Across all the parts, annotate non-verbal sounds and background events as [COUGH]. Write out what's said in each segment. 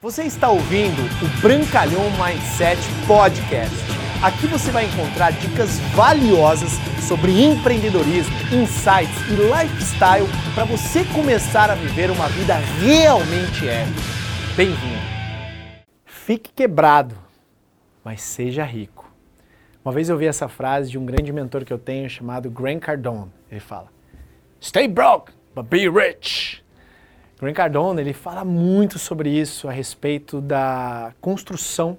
Você está ouvindo o Brancalhão Mindset Podcast. Aqui você vai encontrar dicas valiosas sobre empreendedorismo, insights e lifestyle para você começar a viver uma vida realmente épica. Bem-vindo! Fique quebrado, mas seja rico. Uma vez eu ouvi essa frase de um grande mentor que eu tenho chamado Grant Cardone. Ele fala: Stay broke, but be rich. Grant Cardone ele fala muito sobre isso a respeito da construção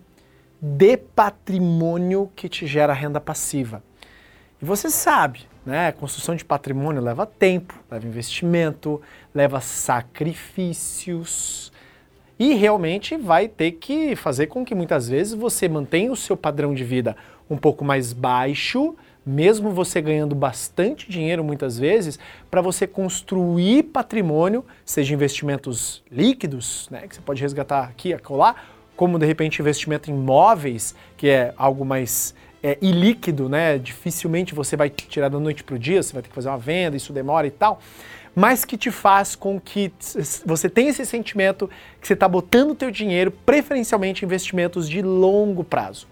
de patrimônio que te gera renda passiva. E você sabe, né? Construção de patrimônio leva tempo, leva investimento, leva sacrifícios e realmente vai ter que fazer com que muitas vezes você mantenha o seu padrão de vida um pouco mais baixo mesmo você ganhando bastante dinheiro muitas vezes, para você construir patrimônio, seja investimentos líquidos, né, que você pode resgatar aqui, acolá, como de repente investimento em imóveis, que é algo mais é, ilíquido, né, dificilmente você vai tirar da noite para o dia, você vai ter que fazer uma venda, isso demora e tal, mas que te faz com que você tenha esse sentimento que você está botando o teu dinheiro preferencialmente em investimentos de longo prazo.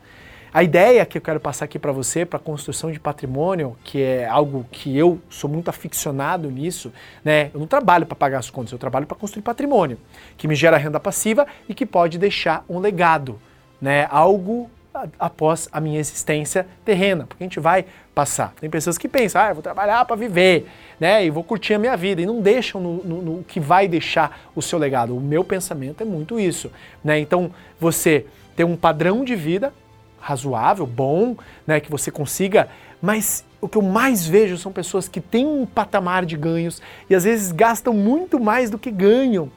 A ideia que eu quero passar aqui para você, para a construção de patrimônio, que é algo que eu sou muito aficionado nisso, né? Eu não trabalho para pagar as contas, eu trabalho para construir patrimônio, que me gera renda passiva e que pode deixar um legado, né? Algo após a minha existência terrena, porque a gente vai passar. Tem pessoas que pensam, ah, eu vou trabalhar para viver, né, e vou curtir a minha vida, e não deixam no, no, no, que vai deixar o seu legado. O meu pensamento é muito isso, né? Então, você ter um padrão de vida razoável, bom, né, que você consiga, mas o que eu mais vejo são pessoas que têm um patamar de ganhos e às vezes gastam muito mais do que ganham.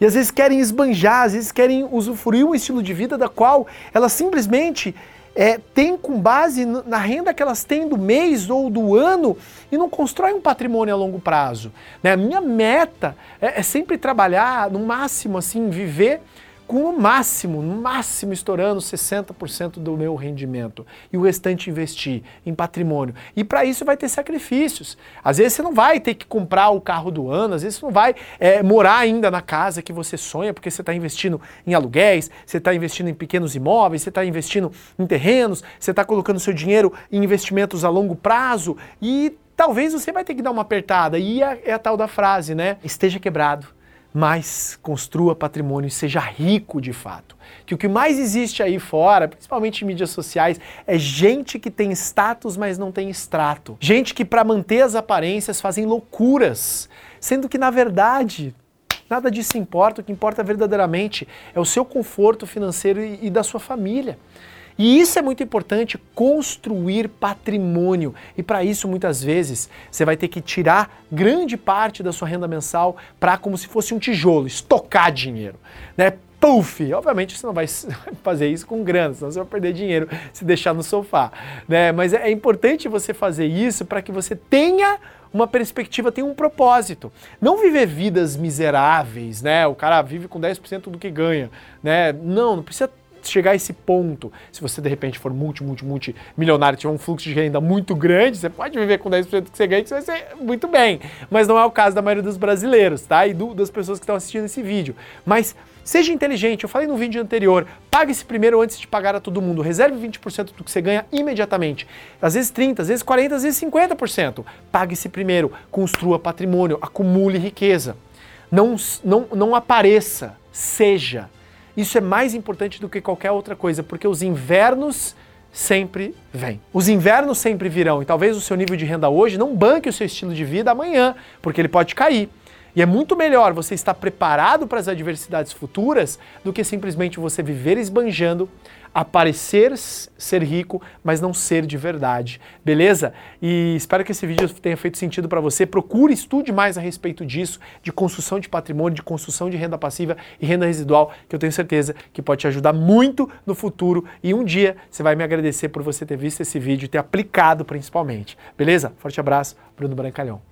E às vezes querem esbanjar, às vezes querem usufruir um estilo de vida da qual elas simplesmente é, têm com base na renda que elas têm do mês ou do ano e não constroem um patrimônio a longo prazo. Né? A minha meta é, é sempre trabalhar, no máximo assim, viver com o máximo, no máximo estourando 60% do meu rendimento e o restante investir em patrimônio. E para isso vai ter sacrifícios. Às vezes você não vai ter que comprar o carro do ano, às vezes você não vai é, morar ainda na casa que você sonha, porque você está investindo em aluguéis, você está investindo em pequenos imóveis, você está investindo em terrenos, você está colocando seu dinheiro em investimentos a longo prazo e talvez você vai ter que dar uma apertada. E é, é a tal da frase, né? Esteja quebrado mas construa patrimônio e seja rico de fato. Que o que mais existe aí fora, principalmente em mídias sociais, é gente que tem status, mas não tem extrato. Gente que para manter as aparências fazem loucuras, sendo que na verdade nada disso importa, o que importa verdadeiramente é o seu conforto financeiro e, e da sua família. E isso é muito importante, construir patrimônio. E para isso, muitas vezes, você vai ter que tirar grande parte da sua renda mensal para como se fosse um tijolo, estocar dinheiro. Né? Puff! Obviamente você não vai [LAUGHS] fazer isso com grana, senão você vai perder dinheiro se deixar no sofá. Né? Mas é importante você fazer isso para que você tenha uma perspectiva, tenha um propósito. Não viver vidas miseráveis, né? O cara vive com 10% do que ganha, né? Não, não precisa chegar a esse ponto, se você de repente for multi, multi, multi milionário, tiver um fluxo de renda muito grande, você pode viver com 10% que você ganha, que você vai ser muito bem. Mas não é o caso da maioria dos brasileiros, tá? E do, das pessoas que estão assistindo esse vídeo. Mas seja inteligente, eu falei no vídeo anterior, pague-se primeiro antes de pagar a todo mundo. Reserve 20% do que você ganha imediatamente. Às vezes 30%, às vezes 40%, às vezes 50%. Pague-se primeiro, construa patrimônio, acumule riqueza. Não, não, não apareça, seja. Isso é mais importante do que qualquer outra coisa, porque os invernos sempre vêm. Os invernos sempre virão e talvez o seu nível de renda hoje não banque o seu estilo de vida amanhã, porque ele pode cair. E é muito melhor você estar preparado para as adversidades futuras do que simplesmente você viver esbanjando, aparecer ser rico, mas não ser de verdade. Beleza? E espero que esse vídeo tenha feito sentido para você. Procure, estude mais a respeito disso, de construção de patrimônio, de construção de renda passiva e renda residual, que eu tenho certeza que pode te ajudar muito no futuro e um dia você vai me agradecer por você ter visto esse vídeo e ter aplicado principalmente. Beleza? Forte abraço, Bruno Brancalhão.